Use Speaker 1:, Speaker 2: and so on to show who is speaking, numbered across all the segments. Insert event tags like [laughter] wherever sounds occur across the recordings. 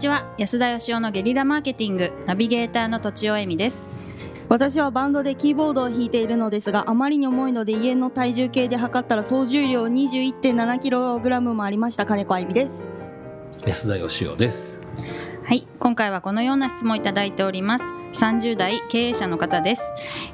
Speaker 1: ちは。安田義雄のゲリラマーケティングナビゲーターのとちおえみです。
Speaker 2: 私はバンドでキーボードを弾いているのですがあまりに重いので家の体重計で測ったら総重量 21.7kg もありました。金子あゆみです。
Speaker 3: 安田義雄です。
Speaker 1: はい。今回はこのような質問をいただいております30代経営者の方です。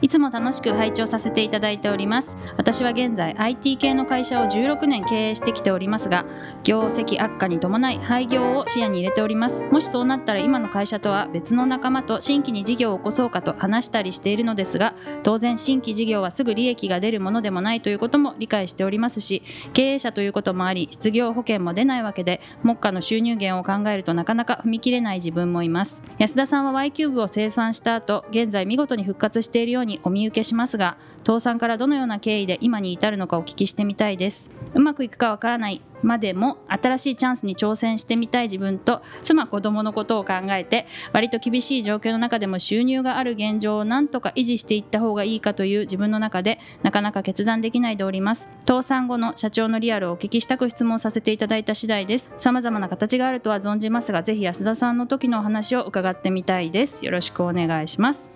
Speaker 1: いつも楽しく拝聴させていただいております。私は現在 IT 系の会社を16年経営してきておりますが業績悪化に伴い廃業を視野に入れております。もしそうなったら今の会社とは別の仲間と新規に事業を起こそうかと話したりしているのですが当然新規事業はすぐ利益が出るものでもないということも理解しておりますし経営者ということもあり失業保険も出ないわけで目下の収入源を考えるとなかなか踏み切れない自分もいます。安田さんは Y キューブを生産した後現在見事に復活しているようにお見受けしますが倒産からどのような経緯で今に至るのかお聞きしてみたいです。うまくいくかわからない。までも新しいチャンスに挑戦してみたい自分と妻子供のことを考えて割と厳しい状況の中でも収入がある現状をなんとか維持していった方がいいかという自分の中でなかなか決断できないでおります。倒産後の社長のリアルをお聞きしたく質問させていただいた次第です。様々な形があるとは存じますがぜひ安田さんの時のお話を伺ってみたいです。よろしくお願いします。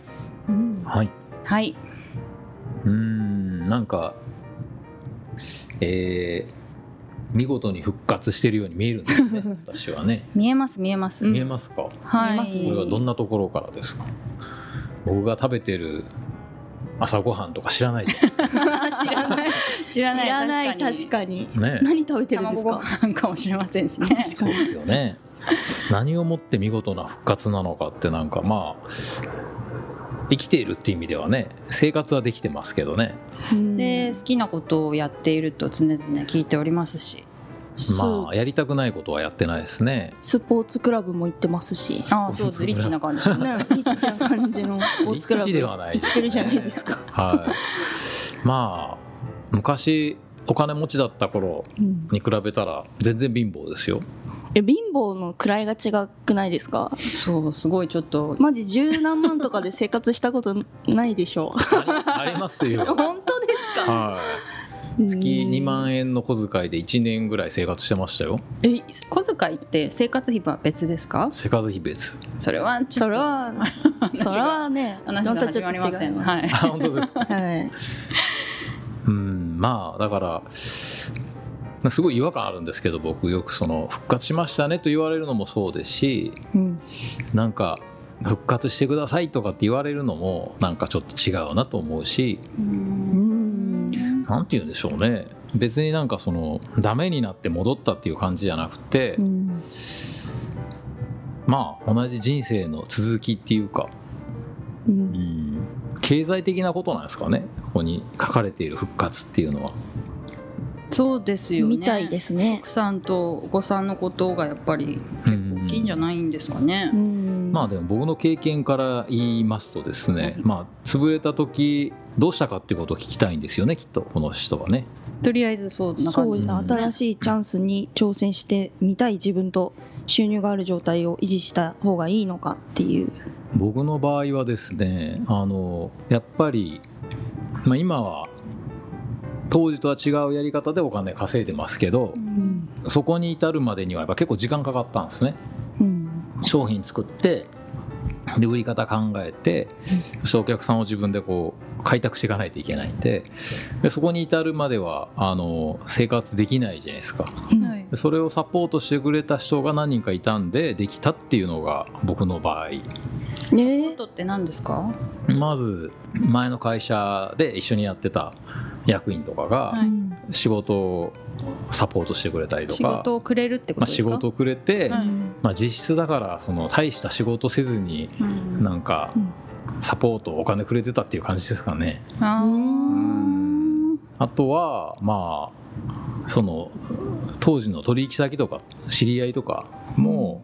Speaker 3: はい。
Speaker 1: はい、
Speaker 3: うーんなんかえー見事に復活してるように見えるんですね [laughs] 私はね。
Speaker 1: 見えます見えます、
Speaker 3: 見えますか、
Speaker 1: はい。
Speaker 2: 見えます。
Speaker 3: これはどんなところからですか？僕が食べてる朝ごはんとか知らないじゃないです [laughs]
Speaker 2: 知らない。
Speaker 1: 知らない
Speaker 2: 知らない
Speaker 1: 確
Speaker 2: 確かに。
Speaker 3: かね。
Speaker 2: 何食べてるんです
Speaker 1: 卵ご
Speaker 2: か
Speaker 1: 飯かもしれませんしね。
Speaker 2: 確かに
Speaker 3: そうですよね。何をもって見事な復活なのかってなんかまあ生きているっていう意味ではね生活はできてますけどね。
Speaker 2: うん。
Speaker 1: で好きなことをやっていると常々聞いておりますし。
Speaker 3: まあやりたくないことはやってないですね。
Speaker 2: スポーツクラブも行ってますし。
Speaker 1: ああそうですリッチな感じします
Speaker 2: ねリッチな感じの [laughs] スポーツクラブ。
Speaker 3: ではない
Speaker 2: 行ってるじゃないですか、
Speaker 3: はい。まあ昔お金持ちだった頃
Speaker 2: うん
Speaker 3: に比べたら全然貧乏ですよ
Speaker 2: え貧乏の位が違くないですか？
Speaker 1: そうすごいちょっと。
Speaker 2: マジ十何万とかで生活したことないでしょ
Speaker 3: ありありますよ。[laughs]
Speaker 2: 本当ですか？
Speaker 3: はい。月2万円の小遣いで1年ぐらい生活してましたよ。
Speaker 2: え
Speaker 1: 小遣いって生活費は別ですか？
Speaker 3: 生活費別。
Speaker 1: それはちょっと。
Speaker 2: それは [laughs] それはね
Speaker 1: 話が始まりません。
Speaker 2: ま
Speaker 1: はい
Speaker 3: あ本当ですか。
Speaker 2: はい。
Speaker 3: うんまあだからすごい違和感あるんですけど僕よくその復活しましたねと言われるのもそうですし
Speaker 2: うん。
Speaker 3: なんか復活してくださいとかって言われるのもなんかちょっと違うなと思うし
Speaker 2: うん。
Speaker 3: なんて言うんでしょうね。別になんかそのダメになって戻ったっていう感じじゃなくて、
Speaker 2: うん。
Speaker 3: まあ同じ人生の続きっていうか、
Speaker 2: う
Speaker 3: うんん、経済的なことなんですかね。ここに書かれている復活っていうのは。
Speaker 1: そうですよね。
Speaker 2: みたいですね。
Speaker 1: 奥さんとお子さんのことがやっぱり
Speaker 3: うん
Speaker 1: 大きいんじゃないんですかね、
Speaker 2: うん。
Speaker 3: まあでも僕の経験から言いますとですね、まあ潰れた時どうしたかっていうことを聞きたいんですよねきっとこの人はね。
Speaker 1: とりあえずそ
Speaker 2: うですね。
Speaker 1: 感じですね。
Speaker 2: 新しいチャンスに挑戦してみたい自分と収入がある状態を維持した方がいいのかっていう。
Speaker 3: 僕の場合はですねあのやっぱり、まあ、今は当時とは違うやり方でお金稼いでますけど
Speaker 2: うん。
Speaker 3: そこに至るまでにはやっぱ結構時間かかったんですね。
Speaker 2: うん。
Speaker 3: 商品作ってで売り方考えてそしてお客さんを自分でこう開拓していかないといけないんででそこに至るまではあの生活できないじゃないですか。
Speaker 1: はい
Speaker 3: でそれをサポートしてくれた人が何人かいたんでできたっていうのが僕の場合。
Speaker 2: ね
Speaker 1: ことって何ですか？
Speaker 3: まず前の会社で一緒にやってた役員とかが仕事をサポートしてくれたりと
Speaker 1: 仕
Speaker 3: か、
Speaker 1: 事をくれるってこ
Speaker 3: まあ、
Speaker 1: とですか、
Speaker 3: 仕事をくれて、
Speaker 1: はい。
Speaker 3: まあ、実質だからその大した仕事せずに
Speaker 1: うん。
Speaker 3: なんか
Speaker 2: うん。
Speaker 3: サポートお金くれてたっていう感じですかね。
Speaker 1: あ
Speaker 3: とはまあその当時の取引先とか知り合いとかも、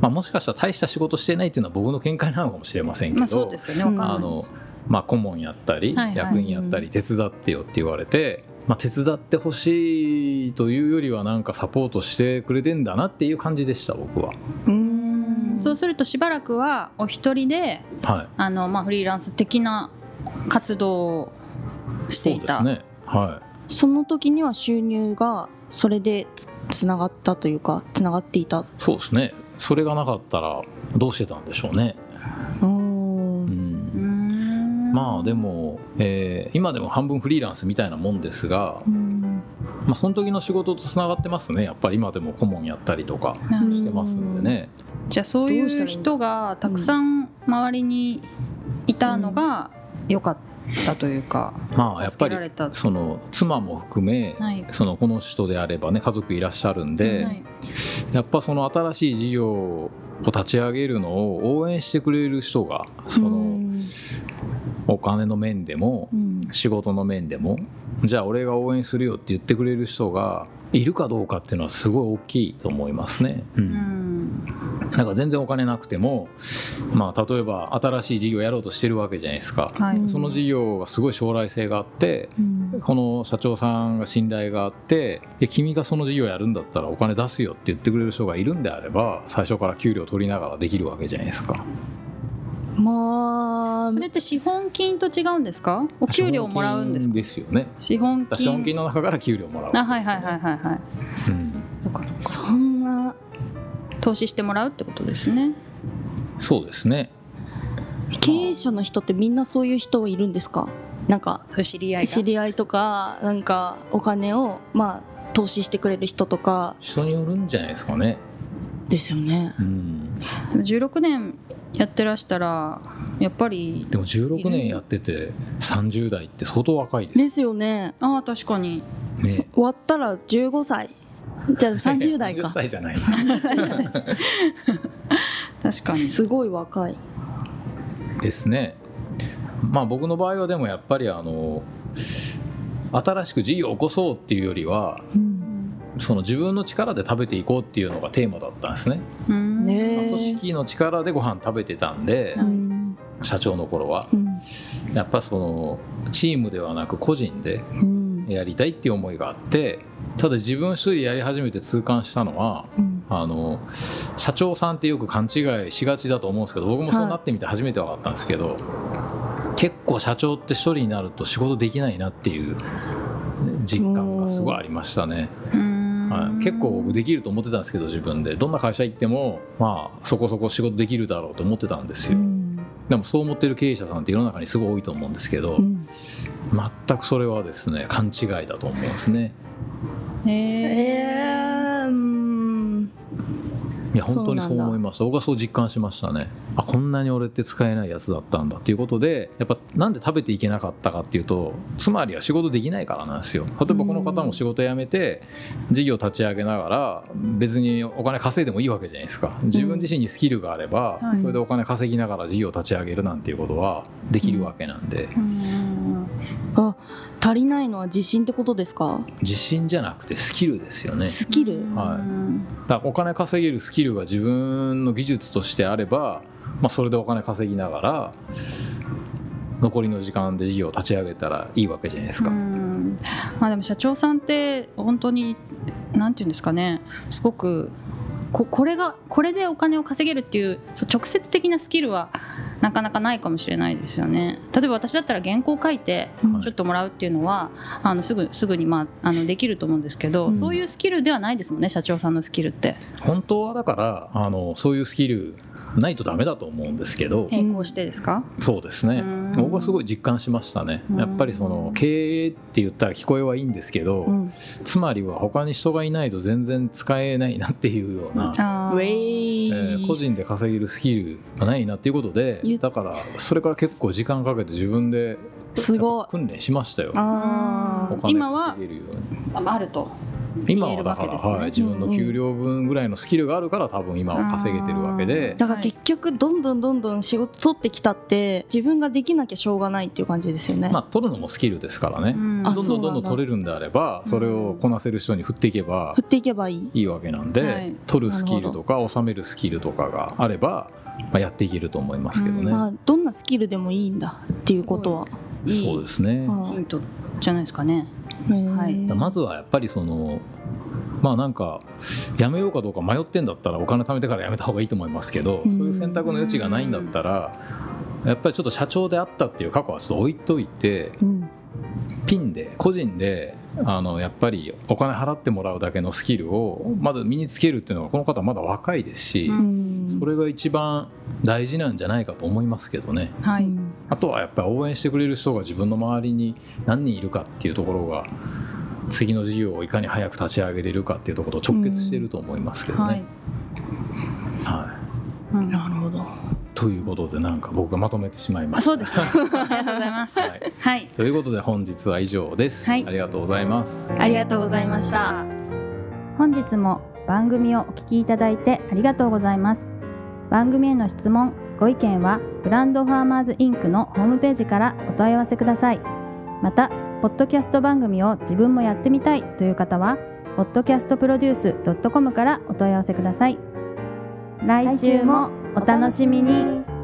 Speaker 3: まあ、もしかしたら大した仕事してないっていうのは僕の見解なのかもしれませんけど、
Speaker 1: まあそうですよね。わかんないです。
Speaker 3: まあ、顧問やったり、
Speaker 1: はいはい。
Speaker 3: 役員やったり手伝ってよって言われて、まあ、手伝ってほしいというよりはなんかサポートしてくれてんだなっていう感じでした僕は。
Speaker 2: うん。
Speaker 1: そうするとしばらくはお一人で
Speaker 3: はい、
Speaker 1: あの、まあ、フリーランス的な活動をしていた、
Speaker 3: そうですね、は
Speaker 2: その時には収入がそれでつつながったというかつながっていた。
Speaker 3: い、そうですねそれがなかったらどうしてたんでしょうね。まあでも、えー今でも半分フリーランスみたいなもんですが、
Speaker 2: うん。
Speaker 3: まあ、その時の仕事とつながってますね。やっぱり今でも顧問やったりとかしてますんでね。
Speaker 1: じゃあそういう人がたくさん周りにいたのが良かったというか、
Speaker 3: まあやっぱりその妻も含め、
Speaker 1: はい。
Speaker 3: そのこの人であればね家族いらっしゃるんで、
Speaker 1: はい。
Speaker 3: やっぱその新しい事業を立ち上げるのを応援してくれる人がそのお金の面でも
Speaker 2: うん。
Speaker 3: 仕事の面でもじゃあ俺が応援するよって言ってくれる人がいるかどうかっていうのはすごい大きいと思いますね。う、
Speaker 1: うんん
Speaker 3: だから全然お金なくても、まあ、例えば新しい事業やろうとしてるわけじゃないですか。
Speaker 1: はい。
Speaker 2: うん
Speaker 3: その事業がすごい将来性があって
Speaker 2: うん。
Speaker 3: この社長さんが信頼があって「いや君がその事業やるんだったらお金出すよ」って言ってくれる人がいるんであれば最初から給料取りながらできるわけじゃないですか。
Speaker 2: まあ
Speaker 1: それって資本金と違うんですか？お給料もらうんです
Speaker 3: ですよね。
Speaker 1: 資本金。
Speaker 3: 資本金の中から給料もらうわけ
Speaker 1: あはいはいはいはいはい。
Speaker 3: うん。
Speaker 1: そっかそっか。
Speaker 2: そんな
Speaker 1: 投資してもらうってことですね。
Speaker 3: そうですね。
Speaker 2: 経営者の人ってみんなそういう人いるんですか？なんか
Speaker 1: 知り合いが。
Speaker 2: 知り合いとかなんかお金をまあ投資してくれる人とか。
Speaker 3: 人によるんじゃないですかね。
Speaker 2: ですよね。
Speaker 3: うん、
Speaker 1: でも16年やってらしたらやっぱり
Speaker 3: でも16年やってて30代って相当若いです。
Speaker 2: ですよね。
Speaker 1: ああ確かに。
Speaker 3: ね。
Speaker 2: そ終わったら15歳じゃあ30代か。
Speaker 3: 30歳じゃない。[laughs]
Speaker 1: 確かに。
Speaker 2: すごい若い。
Speaker 3: ですね。まあ僕の場合はでもやっぱりあの新しく事業を起こそうっていうよりは
Speaker 2: うん。
Speaker 3: その自分の力で食べていこうっていうのがテーマだったんですね。
Speaker 1: うん。
Speaker 2: ねえ。
Speaker 3: まあ組織の力でご飯食べてたんで
Speaker 2: うん。
Speaker 3: 社長の頃は。
Speaker 2: うん。
Speaker 3: やっぱそのチームではなく個人で
Speaker 2: うん
Speaker 3: やりたいっていう思いがあってただ自分一人でやり始めて痛感したのは
Speaker 2: うん。
Speaker 3: あの社長さんってよく勘違いしがちだと思うんですけど僕もそうなってみて初めて分かったんですけど、結構社長って一人になると仕事できないなっていう実感がすごいありましたね、
Speaker 1: うん。
Speaker 3: はい、結構僕できると思ってたんですけど自分で。どんな会社行ってもまあそこそこ仕事できるだろうと思ってたんですよ、
Speaker 2: うん
Speaker 3: でもそう思ってる経営者さんって世の中にすごい多いと思うんですけど、
Speaker 2: うん。
Speaker 3: 全くそれはですね勘違いだと思いますね。
Speaker 1: へ
Speaker 2: え
Speaker 1: え
Speaker 3: いや本当にそう思いました僕はそう実感しましたね。あこんなに俺って使えないやつだったんだっていうことでやっぱなんで食べていけなかったかっていうとつまりは仕事できないからなんですよ。例えばこの方も仕事辞めて事業立ち上げながら別にお金稼いでもいいわけじゃないですか。自分自身にスキルがあれば
Speaker 1: はい
Speaker 3: それでお金稼ぎながら事業立ち上げるなんていうことはできるわけなんで。
Speaker 1: うん。
Speaker 2: あ足りないのは自信ってことですか？
Speaker 3: 自信じゃなくてスキルですよね。
Speaker 2: スキル。
Speaker 3: はい。だお金稼げるスキルが自分の技術としてあれば、まあ、それでお金稼ぎながら残りの時間で事業を立ち上げたらいいわけじゃないですか。
Speaker 1: まあでも社長さんって本当に何て言うんですかねすごくここれがこれでお金を稼げるっていうそう直接的なスキルはなかなかないかもしれないですよね。例えば私だったら原稿書いて
Speaker 2: うん。
Speaker 1: ちょっともらうっていうのはあのすぐすぐに、まあ、あのできると思うんですけど、
Speaker 2: うん。
Speaker 1: そういうスキルではないですもんね社長さんのスキルって。
Speaker 3: 本当はだからあのそういうスキルないとダメだと思うんですけど、
Speaker 1: 並行してですか、
Speaker 3: そうですね。
Speaker 1: うん。
Speaker 3: 僕はすごい実感しましたね。
Speaker 1: うん。
Speaker 3: やっぱりその経営って言ったら聞こえはいいんですけど、
Speaker 2: うん。
Speaker 3: つまりは他に人がいないと全然使えないなっていうような、
Speaker 2: ウェイ、
Speaker 3: えー個人で稼げるスキルがないなっていうことで
Speaker 2: ゆ
Speaker 3: だからそれから結構時間かけて自分です
Speaker 2: ごい。
Speaker 3: 訓練しましたよ。
Speaker 1: 今は
Speaker 3: 稼げるように。
Speaker 1: ああると
Speaker 3: 今はだから、
Speaker 1: わけですね。
Speaker 3: はい、自分の給料分ぐらいのスキルがあるから多分今は稼げてるわけで。
Speaker 2: だから結局どんどんどんどん仕事取ってきたって自分ができなきゃしょうがないっていう感じですよね、
Speaker 3: まあ取るのもスキルですからね、
Speaker 1: うん。
Speaker 2: あ
Speaker 3: どんどんどんどん取れるんであればそれをこなせる人に振っていけば
Speaker 2: 振っていけばいい。
Speaker 3: いいわけなんで、
Speaker 1: はい。
Speaker 3: 取るスキルとか収めるスキルとかがあれば、まあ、やっていけると思いますけどね、
Speaker 1: うん。
Speaker 2: まあどんなスキルでもいいんだっていうことは、
Speaker 1: い
Speaker 3: そう
Speaker 1: い
Speaker 3: ですね、
Speaker 2: は
Speaker 1: ヒントじゃないですかね。はい。
Speaker 3: まずはやっぱりそのまあなんかやめようかどうか迷ってんだったらお金貯めてからやめた方がいいと思いますけど、
Speaker 2: うん。
Speaker 3: そういう選択の余地がないんだったらやっぱりちょっと社長であったっていう過去はちょっと置いといて
Speaker 2: うん
Speaker 3: ピンで個人であのやっぱりお金払ってもらうだけのスキルをまず身につけるっていうのはこの方まだ若いですし、
Speaker 2: うん。
Speaker 3: それが一番大事なんじゃないかと思いますけどね。
Speaker 1: はい、
Speaker 2: うん
Speaker 3: あとはやっぱり応援してくれる人が自分の周りに何人いるかっていうところが次の事業をいかに早く立ち上げれるかっていうところと直結していると思いますけど
Speaker 1: はい。
Speaker 3: ね。、はい。
Speaker 1: うん。
Speaker 2: なるほど
Speaker 3: ということでなんか僕がまとめてしまいま
Speaker 1: あ
Speaker 3: した。
Speaker 1: そうですね。ありがとうございます。
Speaker 3: はい。
Speaker 1: はい。
Speaker 3: ということで本日は以上です。
Speaker 1: はい。
Speaker 3: ありがとうございます。
Speaker 2: ありがとうございました。
Speaker 1: 本日も番組をお聞きいただいてありがとうございます。番組への質問ご意見はブランドファーマーズインクのホームページからお問い合わせください。またポッドキャスト番組を自分もやってみたいという方は podcastproduce.com からお問い合わせください。来週もお楽しみに。